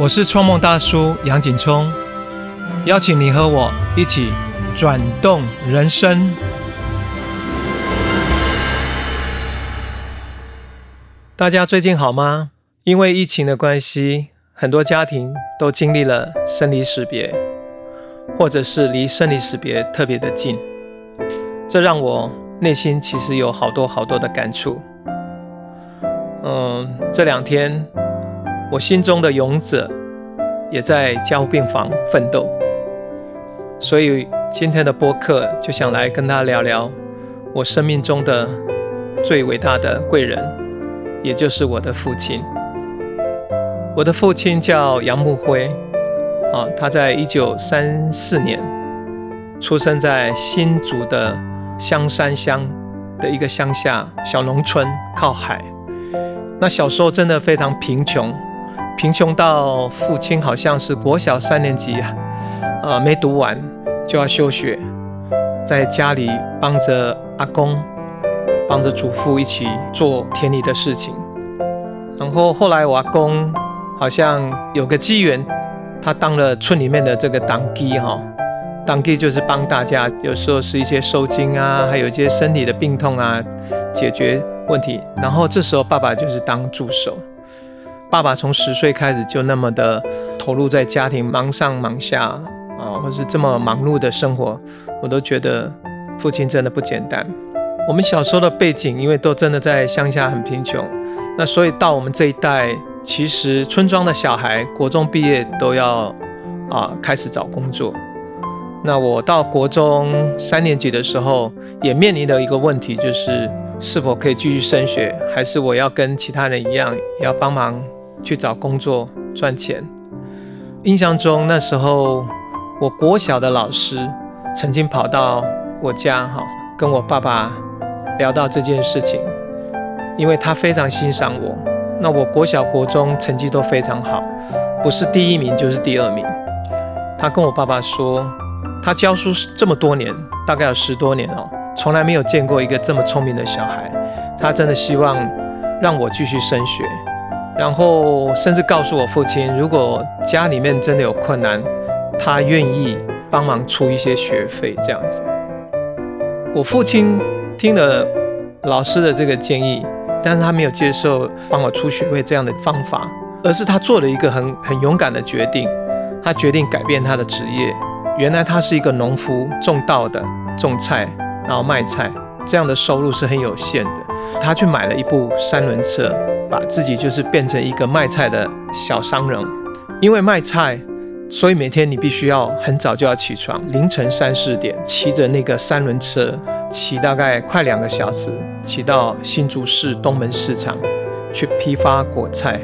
我是创梦大叔杨景聪，邀请你和我一起转动人生。大家最近好吗？因为疫情的关系，很多家庭都经历了生离死别，或者是离生离死别特别的近，这让我内心其实有好多好多的感触。嗯，这两天。我心中的勇者也在加护病房奋斗，所以今天的播客就想来跟他聊聊我生命中的最伟大的贵人，也就是我的父亲。我的父亲叫杨木辉，啊，他在一九三四年出生在新竹的香山乡的一个乡下小农村，靠海。那小时候真的非常贫穷。贫穷到父亲好像是国小三年级啊，呃，没读完就要休学，在家里帮着阿公、帮着祖父一起做田里的事情。然后后来我阿公好像有个机缘，他当了村里面的这个党基哈，党基就是帮大家，有时候是一些收金啊，还有一些身体的病痛啊，解决问题。然后这时候爸爸就是当助手。爸爸从十岁开始就那么的投入在家庭，忙上忙下啊，或是这么忙碌的生活，我都觉得父亲真的不简单。我们小时候的背景，因为都真的在乡下很贫穷，那所以到我们这一代，其实村庄的小孩国中毕业都要啊开始找工作。那我到国中三年级的时候，也面临的一个问题就是是否可以继续升学，还是我要跟其他人一样要帮忙。去找工作赚钱。印象中那时候，我国小的老师曾经跑到我家哈，跟我爸爸聊到这件事情，因为他非常欣赏我。那我国小国中成绩都非常好，不是第一名就是第二名。他跟我爸爸说，他教书这么多年，大概有十多年哦，从来没有见过一个这么聪明的小孩。他真的希望让我继续升学。然后甚至告诉我父亲，如果家里面真的有困难，他愿意帮忙出一些学费这样子。我父亲听了老师的这个建议，但是他没有接受帮我出学费这样的方法，而是他做了一个很很勇敢的决定，他决定改变他的职业。原来他是一个农夫，种稻的，种菜，然后卖菜，这样的收入是很有限的。他去买了一部三轮车。把自己就是变成一个卖菜的小商人，因为卖菜，所以每天你必须要很早就要起床，凌晨三四点骑着那个三轮车，骑大概快两个小时，骑到新竹市东门市场去批发果菜，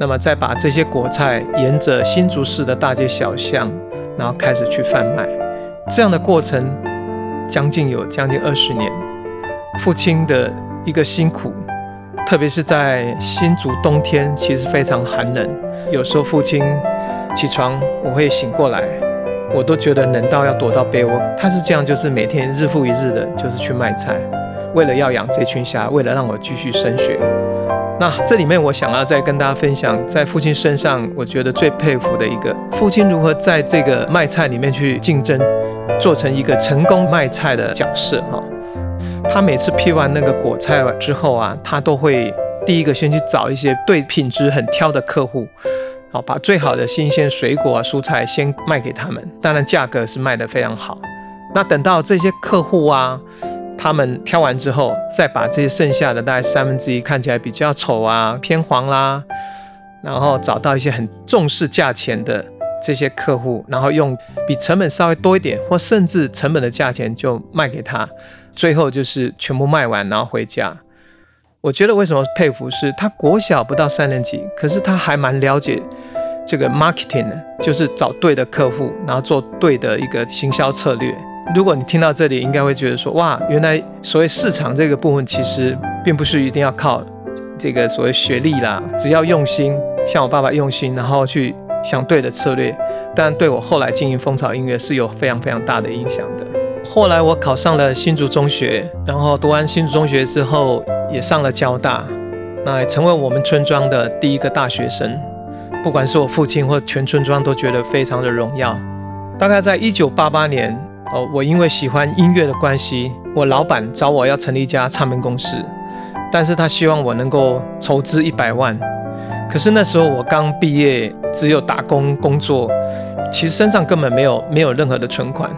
那么再把这些果菜沿着新竹市的大街小巷，然后开始去贩卖，这样的过程将近有将近二十年，父亲的一个辛苦。特别是在新竹冬天，其实非常寒冷。有时候父亲起床，我会醒过来，我都觉得冷到要躲到被窝。他是这样，就是每天日复一日的，就是去卖菜，为了要养这群虾，为了让我继续升学。那这里面我想要再跟大家分享，在父亲身上，我觉得最佩服的一个父亲如何在这个卖菜里面去竞争，做成一个成功卖菜的角色哈。他每次批完那个果菜之后啊，他都会第一个先去找一些对品质很挑的客户，好把最好的新鲜水果啊、蔬菜先卖给他们，当然价格是卖得非常好。那等到这些客户啊，他们挑完之后，再把这些剩下的大概三分之一看起来比较丑啊、偏黄啦，然后找到一些很重视价钱的这些客户，然后用比成本稍微多一点，或甚至成本的价钱就卖给他。最后就是全部卖完，然后回家。我觉得为什么佩服是，他国小不到三年级，可是他还蛮了解这个 marketing 的，就是找对的客户，然后做对的一个行销策略。如果你听到这里，应该会觉得说，哇，原来所谓市场这个部分，其实并不是一定要靠这个所谓学历啦，只要用心，像我爸爸用心，然后去想对的策略，当然对我后来经营蜂巢音乐是有非常非常大的影响的。后来我考上了新竹中学，然后读完新竹中学之后，也上了交大，那也成为我们村庄的第一个大学生。不管是我父亲或全村庄都觉得非常的荣耀。大概在一九八八年，哦，我因为喜欢音乐的关系，我老板找我要成立一家唱片公司，但是他希望我能够筹资一百万。可是那时候我刚毕业，只有打工工作，其实身上根本没有没有任何的存款。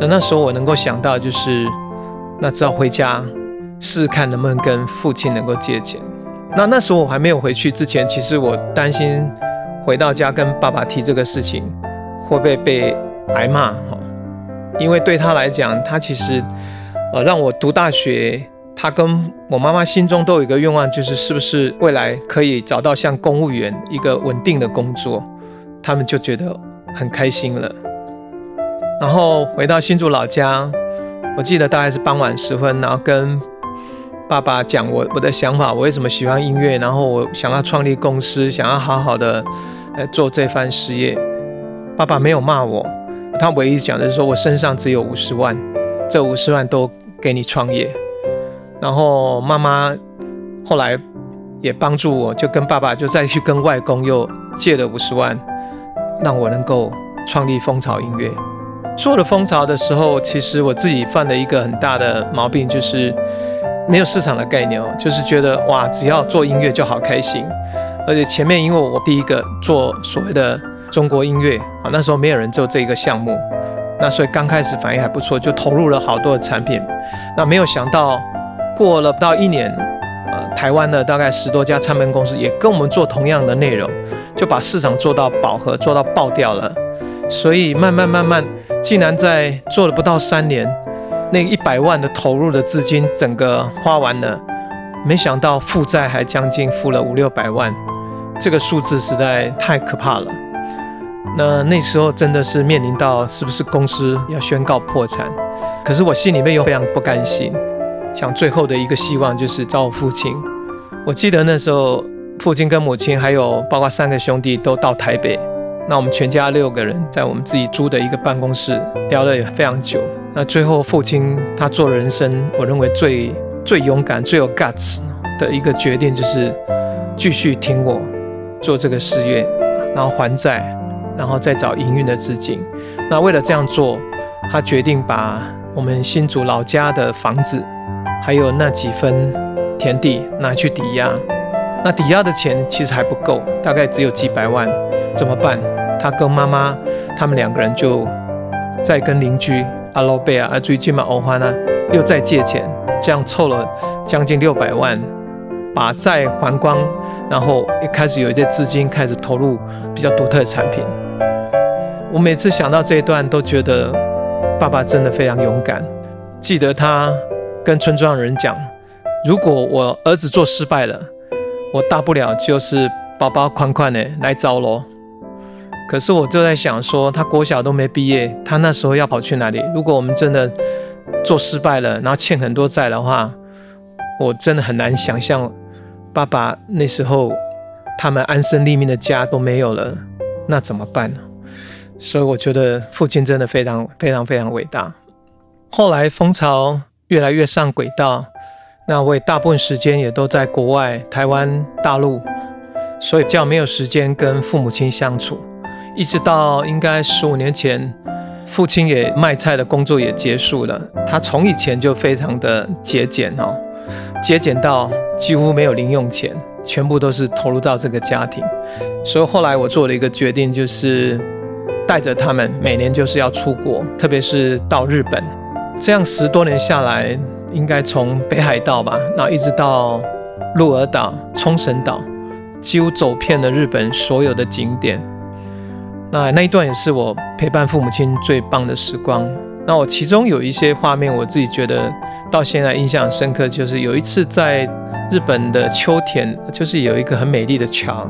那那时候我能够想到就是，那只好回家试试看能不能跟父亲能够借钱。那那时候我还没有回去之前，其实我担心回到家跟爸爸提这个事情，会不会被挨骂哈？因为对他来讲，他其实呃让我读大学。他跟我妈妈心中都有一个愿望，就是是不是未来可以找到像公务员一个稳定的工作，他们就觉得很开心了。然后回到新竹老家，我记得大概是傍晚时分，然后跟爸爸讲我我的想法，我为什么喜欢音乐，然后我想要创立公司，想要好好的来做这番事业。爸爸没有骂我，他唯一讲的是说我身上只有五十万，这五十万都给你创业。然后妈妈后来也帮助我，就跟爸爸就再去跟外公又借了五十万，让我能够创立蜂巢音乐。做了蜂巢的时候，其实我自己犯了一个很大的毛病，就是没有市场的概念哦，就是觉得哇，只要做音乐就好开心。而且前面因为我第一个做所谓的中国音乐啊，那时候没有人做这个项目，那所以刚开始反应还不错，就投入了好多的产品。那没有想到。过了不到一年，呃，台湾的大概十多家唱片公司也跟我们做同样的内容，就把市场做到饱和，做到爆掉了。所以慢慢慢慢，竟然在做了不到三年，那一百万的投入的资金整个花完了，没想到负债还将近负了五六百万，这个数字实在太可怕了。那那时候真的是面临到是不是公司要宣告破产，可是我心里面又非常不甘心。想最后的一个希望就是找我父亲。我记得那时候，父亲跟母亲还有包括三个兄弟都到台北。那我们全家六个人在我们自己租的一个办公室聊了也非常久。那最后父亲他做人生我认为最最勇敢、最有 guts 的一个决定，就是继续听我做这个事业，然后还债，然后再找营运的资金。那为了这样做，他决定把我们新竹老家的房子。还有那几分田地拿去抵押，那抵押的钱其实还不够，大概只有几百万，怎么办？他跟妈妈他们两个人就再跟邻居阿罗贝啊、阿最近嘛欧花呢，又再借钱，这样凑了将近六百万，把债还光，然后一开始有一些资金开始投入比较独特的产品。我每次想到这一段，都觉得爸爸真的非常勇敢。记得他。跟村庄的人讲，如果我儿子做失败了，我大不了就是包包款款的来找咯。可是我就在想说，他国小都没毕业，他那时候要跑去哪里？如果我们真的做失败了，然后欠很多债的话，我真的很难想象爸爸那时候他们安身立命的家都没有了，那怎么办呢？所以我觉得父亲真的非常非常非常伟大。后来蜂巢。越来越上轨道，那我也大部分时间也都在国外，台湾、大陆，所以较没有时间跟父母亲相处。一直到应该十五年前，父亲也卖菜的工作也结束了。他从以前就非常的节俭哦，节俭到几乎没有零用钱，全部都是投入到这个家庭。所以后来我做了一个决定，就是带着他们每年就是要出国，特别是到日本。这样十多年下来，应该从北海道吧，然后一直到鹿儿岛、冲绳岛，几乎走遍了日本所有的景点。那那一段也是我陪伴父母亲最棒的时光。那我其中有一些画面，我自己觉得到现在印象深刻，就是有一次在日本的秋田，就是有一个很美丽的桥，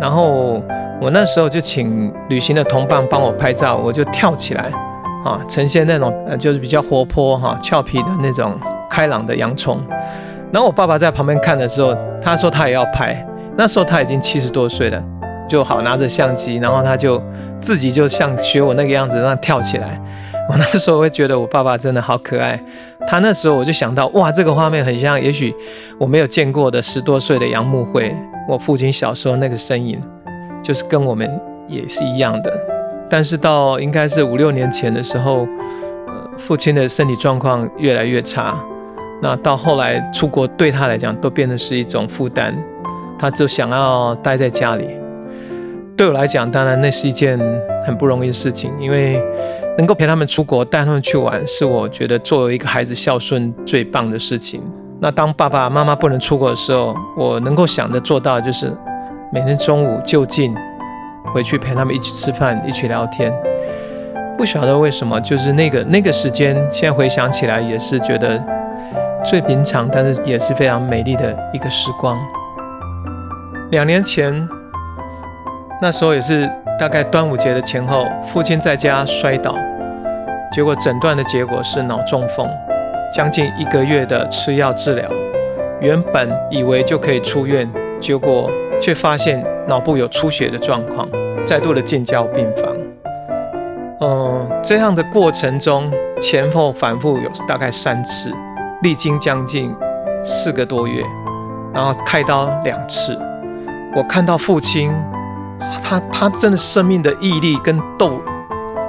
然后我那时候就请旅行的同伴帮我拍照，我就跳起来。啊，呈现那种呃，就是比较活泼哈、俏皮的那种开朗的洋葱。然后我爸爸在旁边看的时候，他说他也要拍。那时候他已经七十多岁了，就好拿着相机，然后他就自己就像学我那个样子，让跳起来。我那时候会觉得我爸爸真的好可爱。他那时候我就想到，哇，这个画面很像，也许我没有见过的十多岁的杨木慧，我父亲小时候那个身影。就是跟我们也是一样的。但是到应该是五六年前的时候，呃，父亲的身体状况越来越差，那到后来出国对他来讲都变得是一种负担，他就想要待在家里。对我来讲，当然那是一件很不容易的事情，因为能够陪他们出国、带他们去玩，是我觉得作为一个孩子孝顺最棒的事情。那当爸爸妈妈不能出国的时候，我能够想的做到就是每天中午就近回去陪他们一起吃饭、一起聊天。不晓得为什么，就是那个那个时间，现在回想起来也是觉得最平常，但是也是非常美丽的一个时光。两年前。那时候也是大概端午节的前后，父亲在家摔倒，结果诊断的结果是脑中风，将近一个月的吃药治疗，原本以为就可以出院，结果却发现脑部有出血的状况，再度的进交病房。嗯，这样的过程中前后反复有大概三次，历经将近四个多月，然后开刀两次，我看到父亲。他他真的生命的毅力跟斗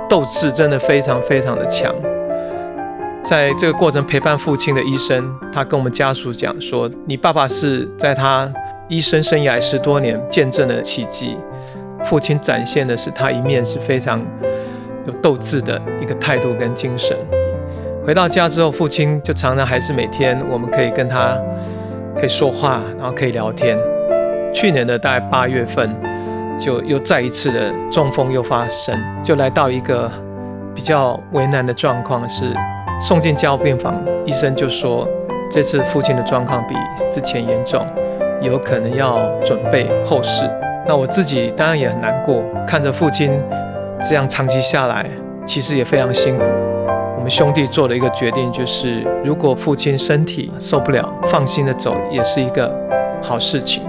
斗志真的非常非常的强，在这个过程陪伴父亲的医生，他跟我们家属讲说：“你爸爸是在他医生生涯十多年见证了奇迹，父亲展现的是他一面是非常有斗志的一个态度跟精神。”回到家之后，父亲就常常还是每天我们可以跟他可以说话，然后可以聊天。去年的大概八月份。就又再一次的中风又发生，就来到一个比较为难的状况，是送进加护病房，医生就说这次父亲的状况比之前严重，有可能要准备后事。那我自己当然也很难过，看着父亲这样长期下来，其实也非常辛苦。我们兄弟做了一个决定，就是如果父亲身体受不了，放心的走也是一个好事情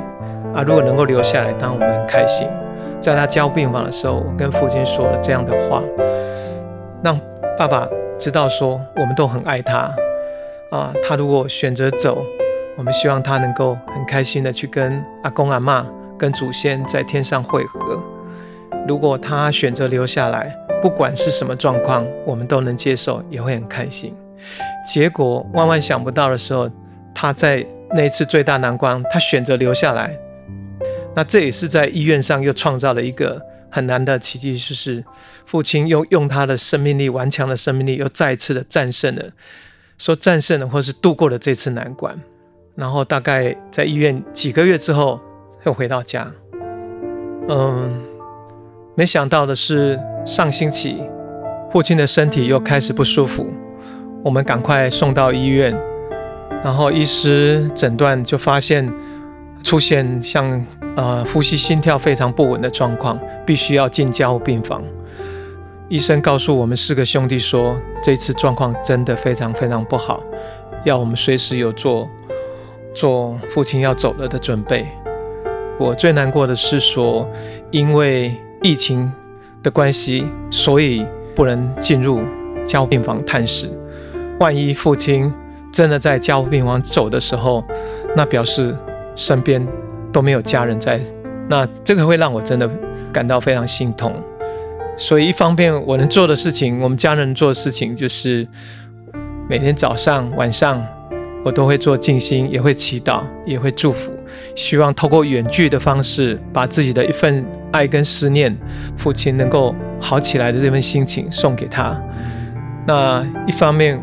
啊。如果能够留下来，当然我们很开心。在他交病房的时候，我跟父亲说了这样的话，让爸爸知道说我们都很爱他啊。他如果选择走，我们希望他能够很开心的去跟阿公阿妈、跟祖先在天上会合。如果他选择留下来，不管是什么状况，我们都能接受，也会很开心。结果万万想不到的时候，他在那一次最大难关，他选择留下来。那这也是在医院上又创造了一个很难的奇迹，就是父亲又用他的生命力顽强的生命力，又再一次的战胜了，说战胜了，或是度过了这次难关。然后大概在医院几个月之后，又回到家。嗯，没想到的是，上星期父亲的身体又开始不舒服，我们赶快送到医院，然后医师诊断就发现出现像。呃，呼吸、心跳非常不稳的状况，必须要进加护病房。医生告诉我们四个兄弟说，这次状况真的非常非常不好，要我们随时有做做父亲要走了的准备。我最难过的是说，因为疫情的关系，所以不能进入加护病房探视。万一父亲真的在加护病房走的时候，那表示身边。都没有家人在，那这个会让我真的感到非常心痛。所以一方面我能做的事情，我们家人做的事情，就是每天早上、晚上，我都会做静心，也会祈祷，也会祝福，希望透过远距的方式，把自己的一份爱跟思念，父亲能够好起来的这份心情送给他。那一方面，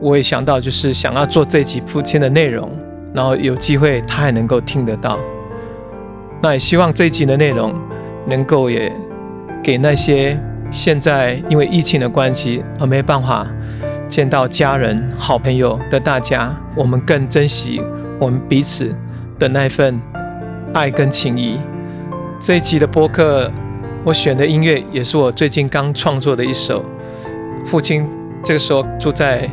我也想到就是想要做这集父亲的内容，然后有机会他还能够听得到。那也希望这一集的内容能够也给那些现在因为疫情的关系而没办法见到家人、好朋友的大家，我们更珍惜我们彼此的那份爱跟情谊。这一集的播客，我选的音乐也是我最近刚创作的一首。父亲这个时候住在。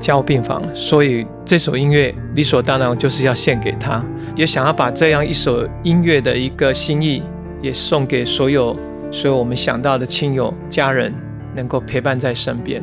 交病房，所以这首音乐理所当然就是要献给他，也想要把这样一首音乐的一个心意，也送给所有所有我们想到的亲友家人，能够陪伴在身边。